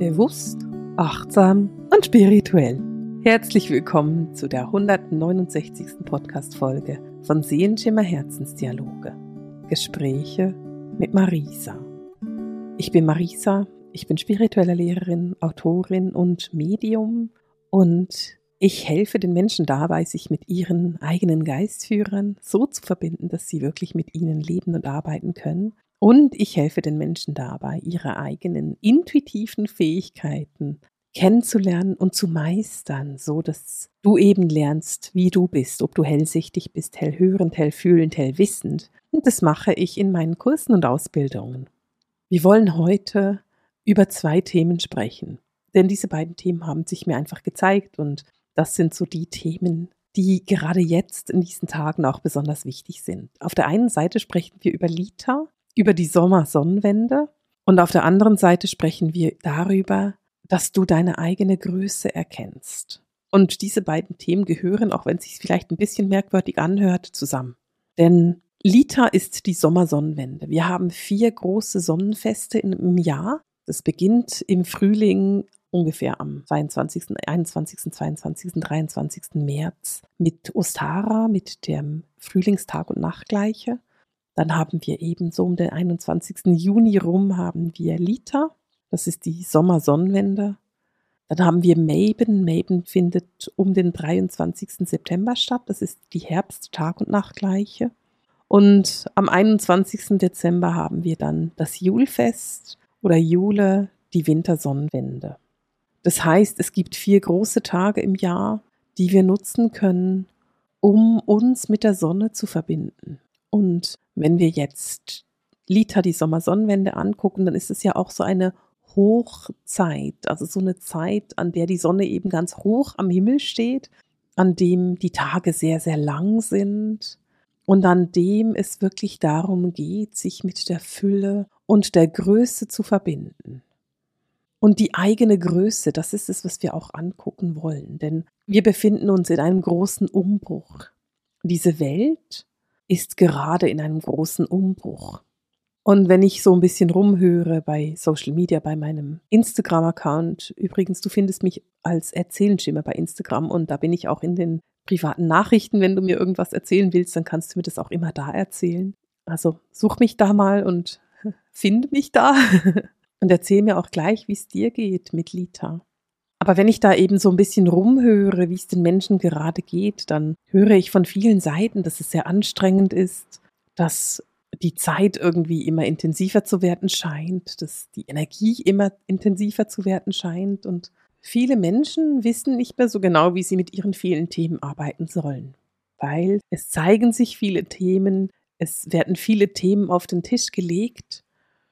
Bewusst, achtsam und spirituell. Herzlich willkommen zu der 169. Podcast-Folge von Seelenschimmer Herzensdialoge. Gespräche mit Marisa. Ich bin Marisa, ich bin spirituelle Lehrerin, Autorin und Medium und ich helfe den Menschen dabei, sich mit ihren eigenen Geistführern so zu verbinden, dass sie wirklich mit ihnen leben und arbeiten können und ich helfe den Menschen dabei, ihre eigenen intuitiven Fähigkeiten kennenzulernen und zu meistern, so dass du eben lernst, wie du bist, ob du hellsichtig bist, hellhörend, hellfühlend, hellwissend. Und das mache ich in meinen Kursen und Ausbildungen. Wir wollen heute über zwei Themen sprechen, denn diese beiden Themen haben sich mir einfach gezeigt und das sind so die Themen, die gerade jetzt in diesen Tagen auch besonders wichtig sind. Auf der einen Seite sprechen wir über Lita, über die Sommersonnenwende und auf der anderen Seite sprechen wir darüber, dass du deine eigene Größe erkennst. Und diese beiden Themen gehören, auch wenn es sich vielleicht ein bisschen merkwürdig anhört, zusammen. Denn Lita ist die Sommersonnenwende. Wir haben vier große Sonnenfeste im Jahr. Das beginnt im Frühling ungefähr am 22., 21., 22., 23. März mit Ostara, mit dem Frühlingstag und Nachtgleiche. Dann haben wir ebenso um den 21. Juni rum haben wir Lita, das ist die Sommersonnenwende. Dann haben wir Maben. Maben findet um den 23. September statt. Das ist die Herbst-Tag- und Nachtgleiche. Und am 21. Dezember haben wir dann das Julfest oder Jule, die Wintersonnenwende. Das heißt, es gibt vier große Tage im Jahr, die wir nutzen können, um uns mit der Sonne zu verbinden. Und wenn wir jetzt Lita, die Sommersonnenwende angucken, dann ist es ja auch so eine Hochzeit, also so eine Zeit, an der die Sonne eben ganz hoch am Himmel steht, an dem die Tage sehr, sehr lang sind und an dem es wirklich darum geht, sich mit der Fülle und der Größe zu verbinden. Und die eigene Größe, das ist es, was wir auch angucken wollen, denn wir befinden uns in einem großen Umbruch. Diese Welt ist gerade in einem großen Umbruch. Und wenn ich so ein bisschen rumhöre bei Social Media, bei meinem Instagram-Account, übrigens, du findest mich als Erzählenschimmer bei Instagram und da bin ich auch in den privaten Nachrichten. Wenn du mir irgendwas erzählen willst, dann kannst du mir das auch immer da erzählen. Also such mich da mal und finde mich da und erzähl mir auch gleich, wie es dir geht mit Lita. Aber wenn ich da eben so ein bisschen rumhöre, wie es den Menschen gerade geht, dann höre ich von vielen Seiten, dass es sehr anstrengend ist, dass die Zeit irgendwie immer intensiver zu werden scheint, dass die Energie immer intensiver zu werden scheint. Und viele Menschen wissen nicht mehr so genau, wie sie mit ihren vielen Themen arbeiten sollen, weil es zeigen sich viele Themen, es werden viele Themen auf den Tisch gelegt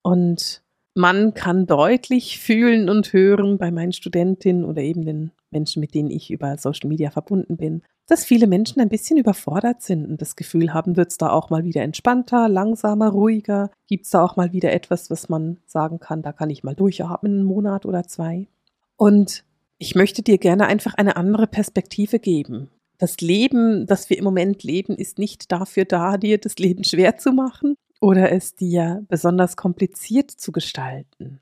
und man kann deutlich fühlen und hören bei meinen Studentinnen oder eben den Menschen, mit denen ich über Social Media verbunden bin, dass viele Menschen ein bisschen überfordert sind und das Gefühl haben, wird es da auch mal wieder entspannter, langsamer, ruhiger? Gibt es da auch mal wieder etwas, was man sagen kann, da kann ich mal durchatmen, einen Monat oder zwei? Und ich möchte dir gerne einfach eine andere Perspektive geben. Das Leben, das wir im Moment leben, ist nicht dafür da, dir das Leben schwer zu machen, oder es dir besonders kompliziert zu gestalten,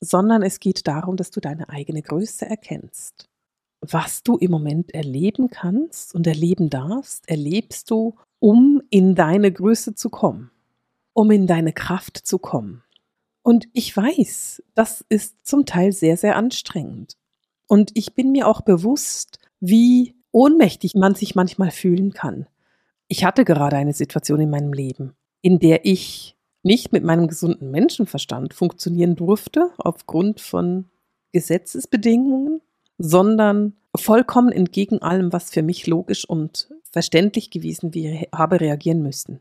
sondern es geht darum, dass du deine eigene Größe erkennst. Was du im Moment erleben kannst und erleben darfst, erlebst du, um in deine Größe zu kommen, um in deine Kraft zu kommen. Und ich weiß, das ist zum Teil sehr, sehr anstrengend. Und ich bin mir auch bewusst, wie ohnmächtig man sich manchmal fühlen kann. Ich hatte gerade eine Situation in meinem Leben, in der ich nicht mit meinem gesunden Menschenverstand funktionieren durfte, aufgrund von Gesetzesbedingungen, sondern vollkommen entgegen allem, was für mich logisch und verständlich gewesen wäre, habe reagieren müssen.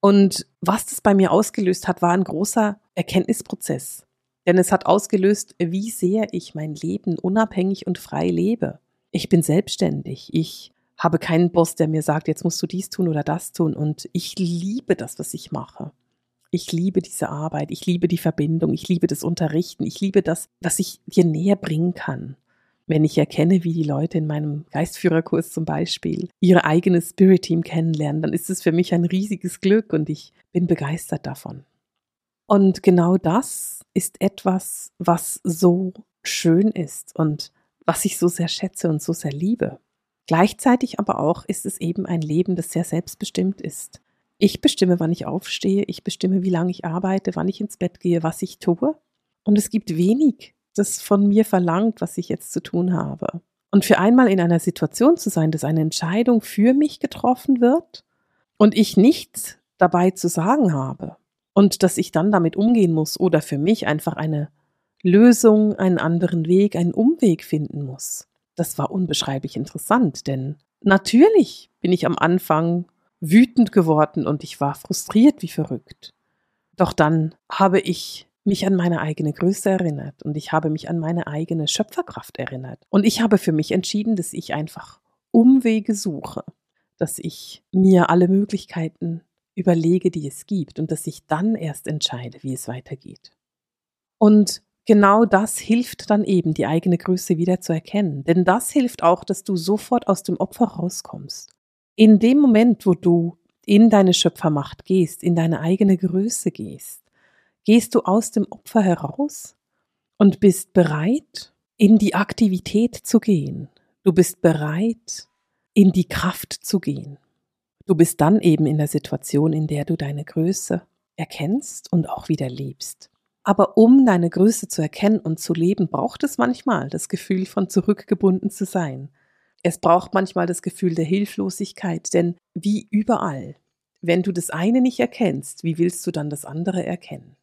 Und was das bei mir ausgelöst hat, war ein großer Erkenntnisprozess. Denn es hat ausgelöst, wie sehr ich mein Leben unabhängig und frei lebe. Ich bin selbstständig. Ich habe keinen Boss, der mir sagt, jetzt musst du dies tun oder das tun. Und ich liebe das, was ich mache. Ich liebe diese Arbeit, ich liebe die Verbindung, ich liebe das Unterrichten, ich liebe das, was ich dir näher bringen kann. Wenn ich erkenne, wie die Leute in meinem Geistführerkurs zum Beispiel ihre eigene Spirit Team kennenlernen, dann ist es für mich ein riesiges Glück und ich bin begeistert davon. Und genau das ist etwas, was so schön ist und was ich so sehr schätze und so sehr liebe. Gleichzeitig aber auch ist es eben ein Leben, das sehr selbstbestimmt ist. Ich bestimme, wann ich aufstehe, ich bestimme, wie lange ich arbeite, wann ich ins Bett gehe, was ich tue. Und es gibt wenig, das von mir verlangt, was ich jetzt zu tun habe. Und für einmal in einer Situation zu sein, dass eine Entscheidung für mich getroffen wird und ich nichts dabei zu sagen habe und dass ich dann damit umgehen muss oder für mich einfach eine Lösung, einen anderen Weg, einen Umweg finden muss. Das war unbeschreiblich interessant, denn natürlich bin ich am Anfang wütend geworden und ich war frustriert wie verrückt. Doch dann habe ich mich an meine eigene Größe erinnert und ich habe mich an meine eigene Schöpferkraft erinnert. Und ich habe für mich entschieden, dass ich einfach Umwege suche, dass ich mir alle Möglichkeiten überlege, die es gibt und dass ich dann erst entscheide, wie es weitergeht. Und genau das hilft dann eben, die eigene Größe wieder zu erkennen. Denn das hilft auch, dass du sofort aus dem Opfer rauskommst. In dem Moment, wo du in deine Schöpfermacht gehst, in deine eigene Größe gehst, gehst du aus dem Opfer heraus und bist bereit, in die Aktivität zu gehen. Du bist bereit, in die Kraft zu gehen. Du bist dann eben in der Situation, in der du deine Größe erkennst und auch wieder lebst. Aber um deine Größe zu erkennen und zu leben, braucht es manchmal das Gefühl von zurückgebunden zu sein. Es braucht manchmal das Gefühl der Hilflosigkeit, denn wie überall, wenn du das eine nicht erkennst, wie willst du dann das andere erkennen?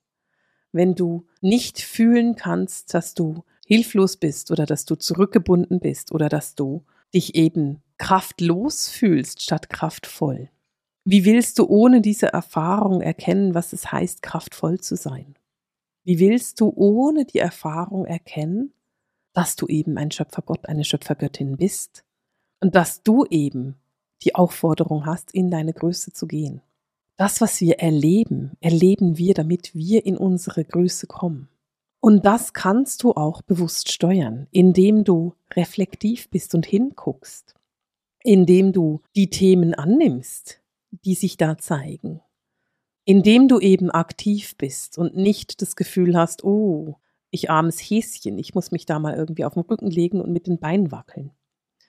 Wenn du nicht fühlen kannst, dass du hilflos bist oder dass du zurückgebunden bist oder dass du dich eben kraftlos fühlst statt kraftvoll. Wie willst du ohne diese Erfahrung erkennen, was es heißt, kraftvoll zu sein? Wie willst du ohne die Erfahrung erkennen, dass du eben ein Schöpfergott, eine Schöpfergöttin bist und dass du eben die Aufforderung hast, in deine Größe zu gehen? Das, was wir erleben, erleben wir, damit wir in unsere Größe kommen. Und das kannst du auch bewusst steuern, indem du reflektiv bist und hinguckst, indem du die Themen annimmst, die sich da zeigen, indem du eben aktiv bist und nicht das Gefühl hast, oh, ich armes Häschen, ich muss mich da mal irgendwie auf den Rücken legen und mit den Beinen wackeln.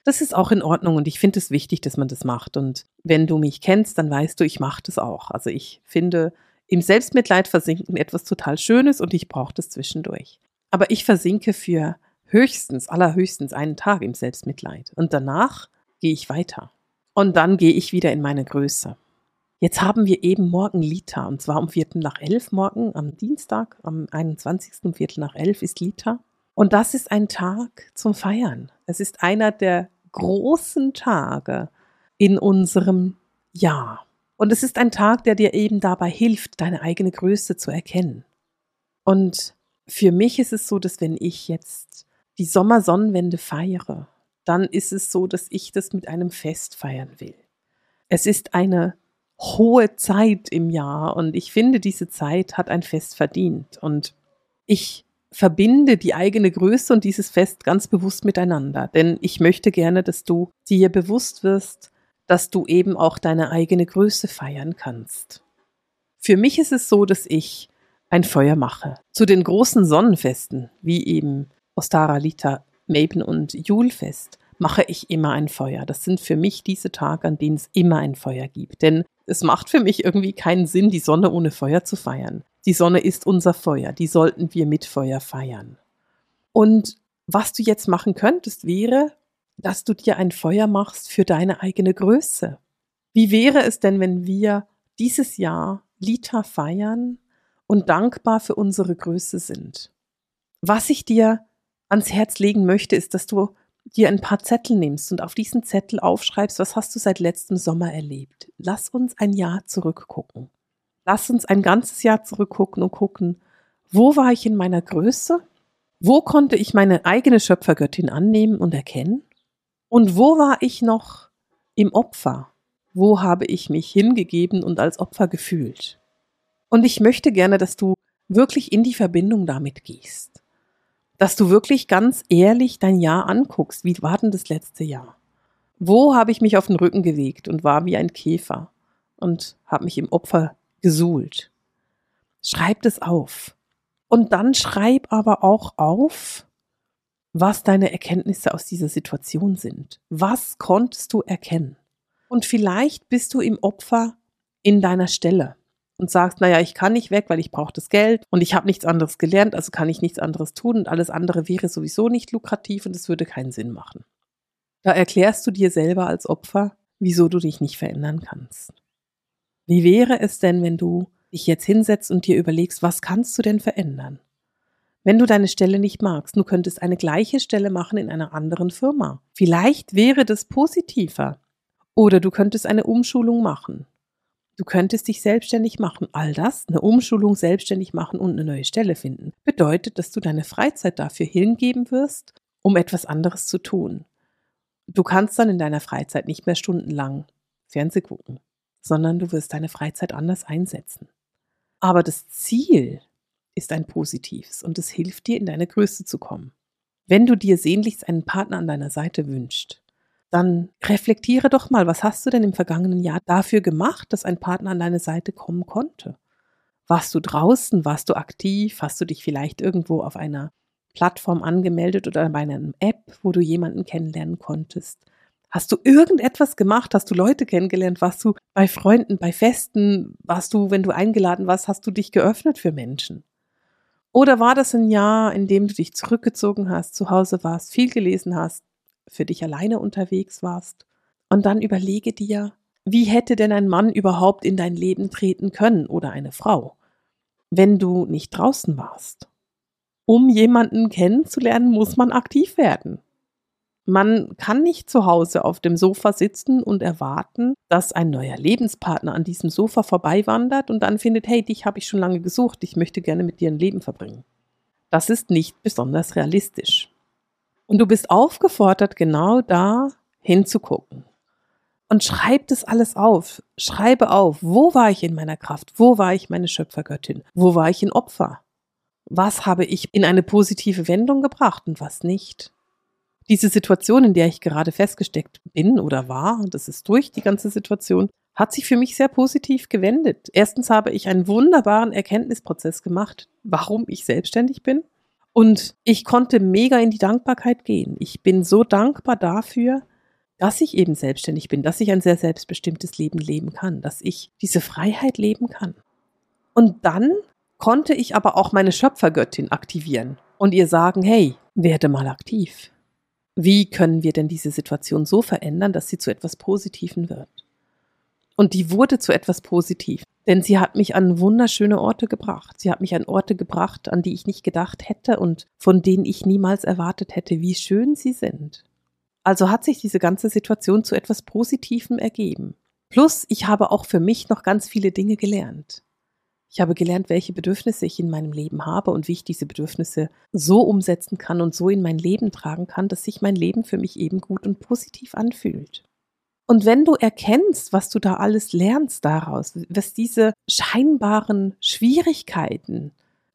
Das ist auch in Ordnung und ich finde es wichtig, dass man das macht. Und wenn du mich kennst, dann weißt du, ich mache das auch. Also ich finde im Selbstmitleid versinken etwas total Schönes und ich brauche das zwischendurch. Aber ich versinke für höchstens, allerhöchstens einen Tag im Selbstmitleid. Und danach gehe ich weiter. Und dann gehe ich wieder in meine Größe. Jetzt haben wir eben morgen Lita und zwar um Viertel nach elf morgen am Dienstag, am 21. um Viertel nach elf ist Lita. Und das ist ein Tag zum Feiern. Es ist einer der großen Tage in unserem Jahr. Und es ist ein Tag, der dir eben dabei hilft, deine eigene Größe zu erkennen. Und für mich ist es so, dass wenn ich jetzt die Sommersonnenwende feiere, dann ist es so, dass ich das mit einem Fest feiern will. Es ist eine hohe Zeit im Jahr und ich finde, diese Zeit hat ein Fest verdient. Und ich verbinde die eigene Größe und dieses Fest ganz bewusst miteinander, denn ich möchte gerne, dass du dir bewusst wirst, dass du eben auch deine eigene Größe feiern kannst. Für mich ist es so, dass ich ein Feuer mache. Zu den großen Sonnenfesten, wie eben Ostara, Lita, Maben und Julfest, mache ich immer ein Feuer. Das sind für mich diese Tage, an denen es immer ein Feuer gibt. Denn es macht für mich irgendwie keinen Sinn, die Sonne ohne Feuer zu feiern. Die Sonne ist unser Feuer, die sollten wir mit Feuer feiern. Und was du jetzt machen könntest, wäre, dass du dir ein Feuer machst für deine eigene Größe. Wie wäre es denn, wenn wir dieses Jahr Lita feiern und dankbar für unsere Größe sind? Was ich dir ans Herz legen möchte, ist, dass du dir ein paar Zettel nimmst und auf diesen Zettel aufschreibst, was hast du seit letztem Sommer erlebt. Lass uns ein Jahr zurückgucken. Lass uns ein ganzes Jahr zurückgucken und gucken, wo war ich in meiner Größe? Wo konnte ich meine eigene Schöpfergöttin annehmen und erkennen? Und wo war ich noch im Opfer? Wo habe ich mich hingegeben und als Opfer gefühlt? Und ich möchte gerne, dass du wirklich in die Verbindung damit gehst. Dass du wirklich ganz ehrlich dein Jahr anguckst. Wie war denn das letzte Jahr? Wo habe ich mich auf den Rücken gelegt und war wie ein Käfer und habe mich im Opfer gesuhlt? Schreib das auf. Und dann schreib aber auch auf, was deine Erkenntnisse aus dieser Situation sind. Was konntest du erkennen? Und vielleicht bist du im Opfer in deiner Stelle und sagst, naja, ich kann nicht weg, weil ich brauche das Geld und ich habe nichts anderes gelernt, also kann ich nichts anderes tun und alles andere wäre sowieso nicht lukrativ und es würde keinen Sinn machen. Da erklärst du dir selber als Opfer, wieso du dich nicht verändern kannst. Wie wäre es denn, wenn du dich jetzt hinsetzt und dir überlegst, was kannst du denn verändern? Wenn du deine Stelle nicht magst, du könntest eine gleiche Stelle machen in einer anderen Firma. Vielleicht wäre das positiver. Oder du könntest eine Umschulung machen. Du könntest dich selbstständig machen. All das, eine Umschulung selbstständig machen und eine neue Stelle finden, bedeutet, dass du deine Freizeit dafür hingeben wirst, um etwas anderes zu tun. Du kannst dann in deiner Freizeit nicht mehr stundenlang Fernseh gucken, sondern du wirst deine Freizeit anders einsetzen. Aber das Ziel ist ein positives und es hilft dir, in deine Größe zu kommen. Wenn du dir sehnlichst einen Partner an deiner Seite wünschst, dann reflektiere doch mal, was hast du denn im vergangenen Jahr dafür gemacht, dass ein Partner an deine Seite kommen konnte? Warst du draußen? Warst du aktiv? Hast du dich vielleicht irgendwo auf einer Plattform angemeldet oder bei einer App, wo du jemanden kennenlernen konntest? Hast du irgendetwas gemacht? Hast du Leute kennengelernt? Warst du bei Freunden, bei Festen? Warst du, wenn du eingeladen warst, hast du dich geöffnet für Menschen? Oder war das ein Jahr, in dem du dich zurückgezogen hast, zu Hause warst, viel gelesen hast, für dich alleine unterwegs warst. Und dann überlege dir, wie hätte denn ein Mann überhaupt in dein Leben treten können oder eine Frau, wenn du nicht draußen warst? Um jemanden kennenzulernen, muss man aktiv werden. Man kann nicht zu Hause auf dem Sofa sitzen und erwarten, dass ein neuer Lebenspartner an diesem Sofa vorbeiwandert und dann findet, hey, dich habe ich schon lange gesucht, ich möchte gerne mit dir ein Leben verbringen. Das ist nicht besonders realistisch. Und du bist aufgefordert, genau da hinzugucken. Und schreib das alles auf. Schreibe auf, wo war ich in meiner Kraft? Wo war ich meine Schöpfergöttin? Wo war ich in Opfer? Was habe ich in eine positive Wendung gebracht und was nicht? Diese Situation, in der ich gerade festgesteckt bin oder war, das ist durch die ganze Situation, hat sich für mich sehr positiv gewendet. Erstens habe ich einen wunderbaren Erkenntnisprozess gemacht, warum ich selbstständig bin. Und ich konnte mega in die Dankbarkeit gehen. Ich bin so dankbar dafür, dass ich eben selbstständig bin, dass ich ein sehr selbstbestimmtes Leben leben kann, dass ich diese Freiheit leben kann. Und dann konnte ich aber auch meine Schöpfergöttin aktivieren und ihr sagen, hey, werde mal aktiv. Wie können wir denn diese Situation so verändern, dass sie zu etwas Positiven wird? Und die wurde zu etwas Positiv. Denn sie hat mich an wunderschöne Orte gebracht. Sie hat mich an Orte gebracht, an die ich nicht gedacht hätte und von denen ich niemals erwartet hätte, wie schön sie sind. Also hat sich diese ganze Situation zu etwas Positivem ergeben. Plus, ich habe auch für mich noch ganz viele Dinge gelernt. Ich habe gelernt, welche Bedürfnisse ich in meinem Leben habe und wie ich diese Bedürfnisse so umsetzen kann und so in mein Leben tragen kann, dass sich mein Leben für mich eben gut und positiv anfühlt. Und wenn du erkennst, was du da alles lernst daraus, was diese scheinbaren Schwierigkeiten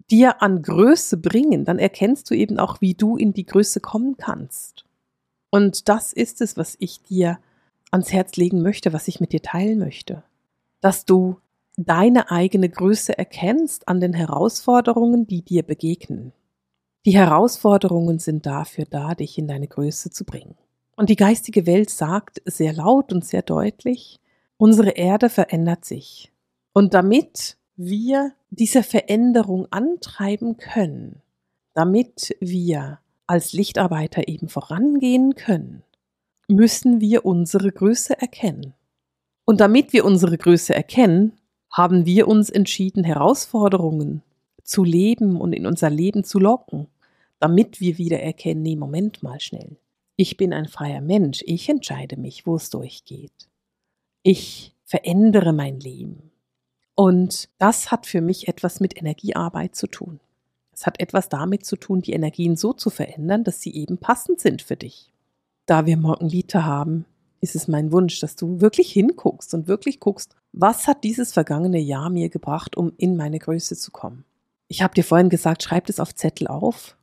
dir an Größe bringen, dann erkennst du eben auch, wie du in die Größe kommen kannst. Und das ist es, was ich dir ans Herz legen möchte, was ich mit dir teilen möchte. Dass du deine eigene Größe erkennst an den Herausforderungen, die dir begegnen. Die Herausforderungen sind dafür da, dich in deine Größe zu bringen. Und die geistige Welt sagt sehr laut und sehr deutlich, unsere Erde verändert sich. Und damit wir diese Veränderung antreiben können, damit wir als Lichtarbeiter eben vorangehen können, müssen wir unsere Größe erkennen. Und damit wir unsere Größe erkennen, haben wir uns entschieden, Herausforderungen zu leben und in unser Leben zu locken, damit wir wieder erkennen, nee, Moment mal schnell. Ich bin ein freier Mensch. Ich entscheide mich, wo es durchgeht. Ich verändere mein Leben. Und das hat für mich etwas mit Energiearbeit zu tun. Es hat etwas damit zu tun, die Energien so zu verändern, dass sie eben passend sind für dich. Da wir Morgenlite haben, ist es mein Wunsch, dass du wirklich hinguckst und wirklich guckst, was hat dieses vergangene Jahr mir gebracht, um in meine Größe zu kommen. Ich habe dir vorhin gesagt, schreib es auf Zettel auf.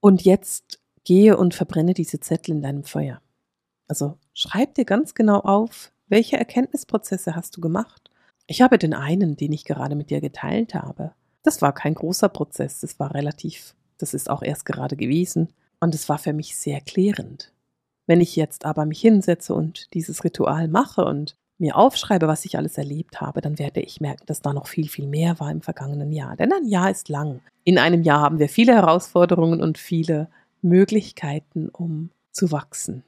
Und jetzt gehe und verbrenne diese Zettel in deinem Feuer. Also schreib dir ganz genau auf, welche Erkenntnisprozesse hast du gemacht. Ich habe den einen, den ich gerade mit dir geteilt habe. Das war kein großer Prozess, das war relativ, das ist auch erst gerade gewesen. Und es war für mich sehr klärend. Wenn ich jetzt aber mich hinsetze und dieses Ritual mache und mir aufschreibe, was ich alles erlebt habe, dann werde ich merken, dass da noch viel, viel mehr war im vergangenen Jahr. Denn ein Jahr ist lang. In einem Jahr haben wir viele Herausforderungen und viele Möglichkeiten, um zu wachsen.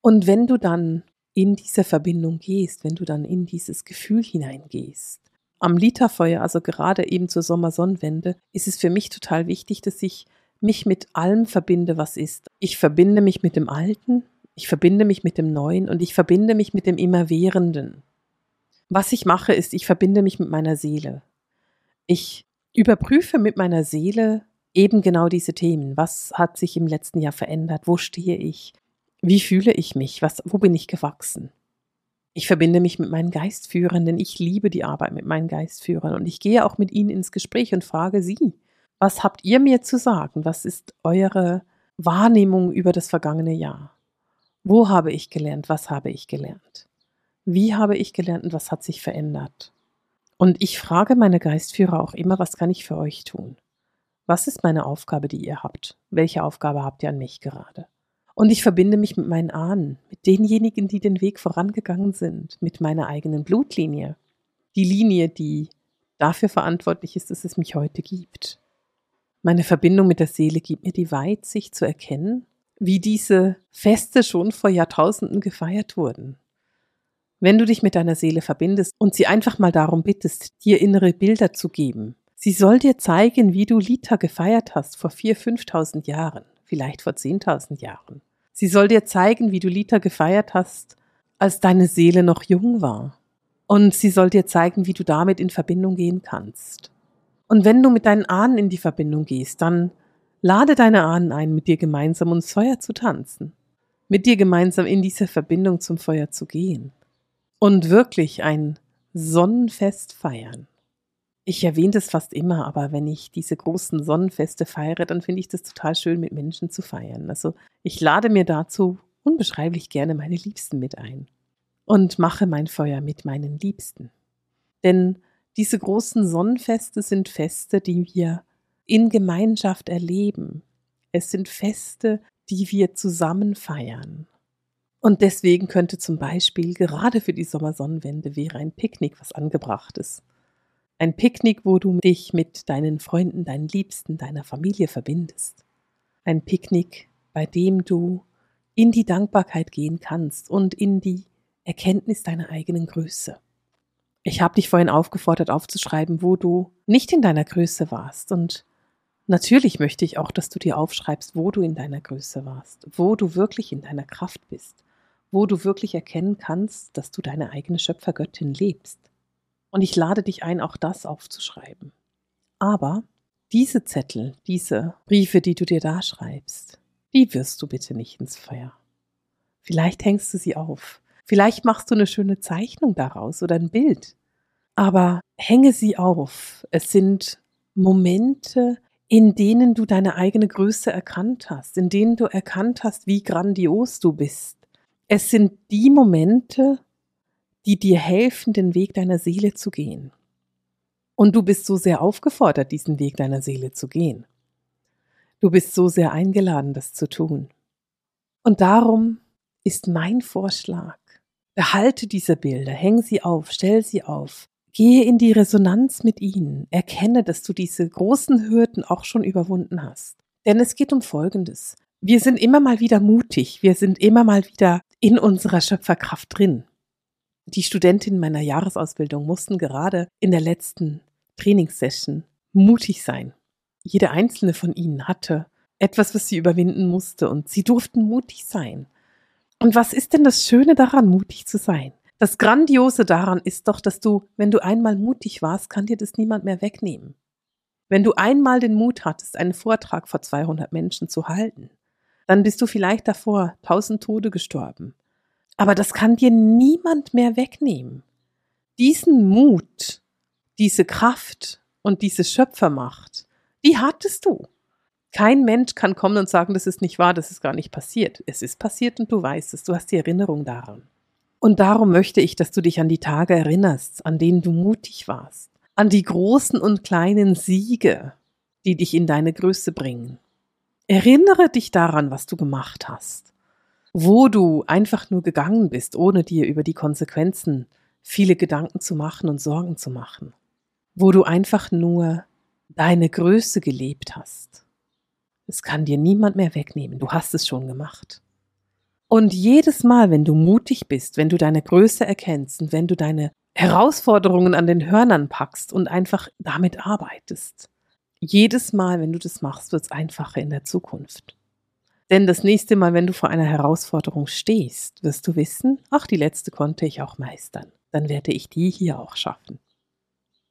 Und wenn du dann in diese Verbindung gehst, wenn du dann in dieses Gefühl hineingehst, am Literfeuer, also gerade eben zur Sommersonnenwende, ist es für mich total wichtig, dass ich mich mit allem verbinde, was ist. Ich verbinde mich mit dem Alten, ich verbinde mich mit dem Neuen und ich verbinde mich mit dem Immerwährenden. Was ich mache, ist, ich verbinde mich mit meiner Seele. Ich überprüfe mit meiner Seele eben genau diese Themen. Was hat sich im letzten Jahr verändert? Wo stehe ich? Wie fühle ich mich? Was, wo bin ich gewachsen? Ich verbinde mich mit meinen Geistführern, denn ich liebe die Arbeit mit meinen Geistführern und ich gehe auch mit ihnen ins Gespräch und frage sie, was habt ihr mir zu sagen? Was ist eure Wahrnehmung über das vergangene Jahr? Wo habe ich gelernt? Was habe ich gelernt? Wie habe ich gelernt und was hat sich verändert? Und ich frage meine Geistführer auch immer, was kann ich für euch tun? Was ist meine Aufgabe, die ihr habt? Welche Aufgabe habt ihr an mich gerade? Und ich verbinde mich mit meinen Ahnen, mit denjenigen, die den Weg vorangegangen sind, mit meiner eigenen Blutlinie. Die Linie, die dafür verantwortlich ist, dass es mich heute gibt. Meine Verbindung mit der Seele gibt mir die Weitsicht zu erkennen, wie diese Feste schon vor Jahrtausenden gefeiert wurden. Wenn du dich mit deiner Seele verbindest und sie einfach mal darum bittest, dir innere Bilder zu geben, sie soll dir zeigen, wie du Lita gefeiert hast vor 4.000, 5.000 Jahren, vielleicht vor 10.000 Jahren. Sie soll dir zeigen, wie du Lita gefeiert hast, als deine Seele noch jung war. Und sie soll dir zeigen, wie du damit in Verbindung gehen kannst. Und wenn du mit deinen Ahnen in die Verbindung gehst, dann Lade deine Ahnen ein, mit dir gemeinsam ums Feuer zu tanzen, mit dir gemeinsam in diese Verbindung zum Feuer zu gehen und wirklich ein Sonnenfest feiern. Ich erwähne das fast immer, aber wenn ich diese großen Sonnenfeste feiere, dann finde ich das total schön, mit Menschen zu feiern. Also ich lade mir dazu unbeschreiblich gerne meine Liebsten mit ein und mache mein Feuer mit meinen Liebsten. Denn diese großen Sonnenfeste sind Feste, die wir in Gemeinschaft erleben. Es sind Feste, die wir zusammen feiern. Und deswegen könnte zum Beispiel gerade für die Sommersonnenwende wäre ein Picknick was angebrachtes. Ein Picknick, wo du dich mit deinen Freunden, deinen Liebsten, deiner Familie verbindest. Ein Picknick, bei dem du in die Dankbarkeit gehen kannst und in die Erkenntnis deiner eigenen Größe. Ich habe dich vorhin aufgefordert aufzuschreiben, wo du nicht in deiner Größe warst und Natürlich möchte ich auch, dass du dir aufschreibst, wo du in deiner Größe warst, wo du wirklich in deiner Kraft bist, wo du wirklich erkennen kannst, dass du deine eigene Schöpfergöttin lebst. Und ich lade dich ein, auch das aufzuschreiben. Aber diese Zettel, diese Briefe, die du dir da schreibst, die wirst du bitte nicht ins Feuer. Vielleicht hängst du sie auf. Vielleicht machst du eine schöne Zeichnung daraus oder ein Bild. Aber hänge sie auf. Es sind Momente, in denen du deine eigene Größe erkannt hast, in denen du erkannt hast, wie grandios du bist. Es sind die Momente, die dir helfen, den Weg deiner Seele zu gehen. Und du bist so sehr aufgefordert, diesen Weg deiner Seele zu gehen. Du bist so sehr eingeladen, das zu tun. Und darum ist mein Vorschlag, behalte diese Bilder, häng sie auf, stell sie auf, Gehe in die Resonanz mit ihnen. Erkenne, dass du diese großen Hürden auch schon überwunden hast. Denn es geht um Folgendes. Wir sind immer mal wieder mutig. Wir sind immer mal wieder in unserer Schöpferkraft drin. Die Studentinnen meiner Jahresausbildung mussten gerade in der letzten Trainingssession mutig sein. Jede einzelne von ihnen hatte etwas, was sie überwinden musste und sie durften mutig sein. Und was ist denn das Schöne daran, mutig zu sein? Das Grandiose daran ist doch, dass du, wenn du einmal mutig warst, kann dir das niemand mehr wegnehmen. Wenn du einmal den Mut hattest, einen Vortrag vor 200 Menschen zu halten, dann bist du vielleicht davor tausend Tode gestorben. Aber das kann dir niemand mehr wegnehmen. Diesen Mut, diese Kraft und diese Schöpfermacht, die hattest du. Kein Mensch kann kommen und sagen, das ist nicht wahr, das ist gar nicht passiert. Es ist passiert und du weißt es, du hast die Erinnerung daran. Und darum möchte ich, dass du dich an die Tage erinnerst, an denen du mutig warst, an die großen und kleinen Siege, die dich in deine Größe bringen. Erinnere dich daran, was du gemacht hast, wo du einfach nur gegangen bist, ohne dir über die Konsequenzen viele Gedanken zu machen und Sorgen zu machen, wo du einfach nur deine Größe gelebt hast. Es kann dir niemand mehr wegnehmen, du hast es schon gemacht. Und jedes Mal, wenn du mutig bist, wenn du deine Größe erkennst und wenn du deine Herausforderungen an den Hörnern packst und einfach damit arbeitest, jedes Mal, wenn du das machst, wird es einfacher in der Zukunft. Denn das nächste Mal, wenn du vor einer Herausforderung stehst, wirst du wissen, ach, die letzte konnte ich auch meistern. Dann werde ich die hier auch schaffen.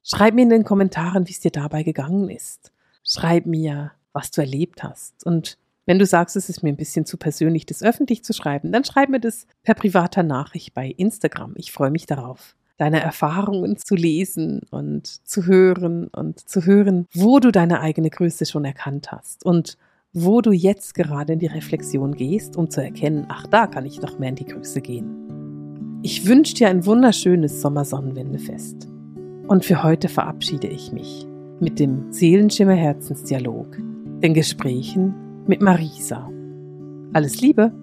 Schreib mir in den Kommentaren, wie es dir dabei gegangen ist. Schreib mir, was du erlebt hast. Und wenn du sagst, es ist mir ein bisschen zu persönlich, das öffentlich zu schreiben, dann schreib mir das per privater Nachricht bei Instagram. Ich freue mich darauf, deine Erfahrungen zu lesen und zu hören und zu hören, wo du deine eigene Größe schon erkannt hast und wo du jetzt gerade in die Reflexion gehst, um zu erkennen, ach, da kann ich noch mehr in die Größe gehen. Ich wünsche dir ein wunderschönes Sommersonnenwendefest. Und für heute verabschiede ich mich mit dem Seelenschimmer Herzensdialog, den Gesprächen mit Marisa. Alles Liebe!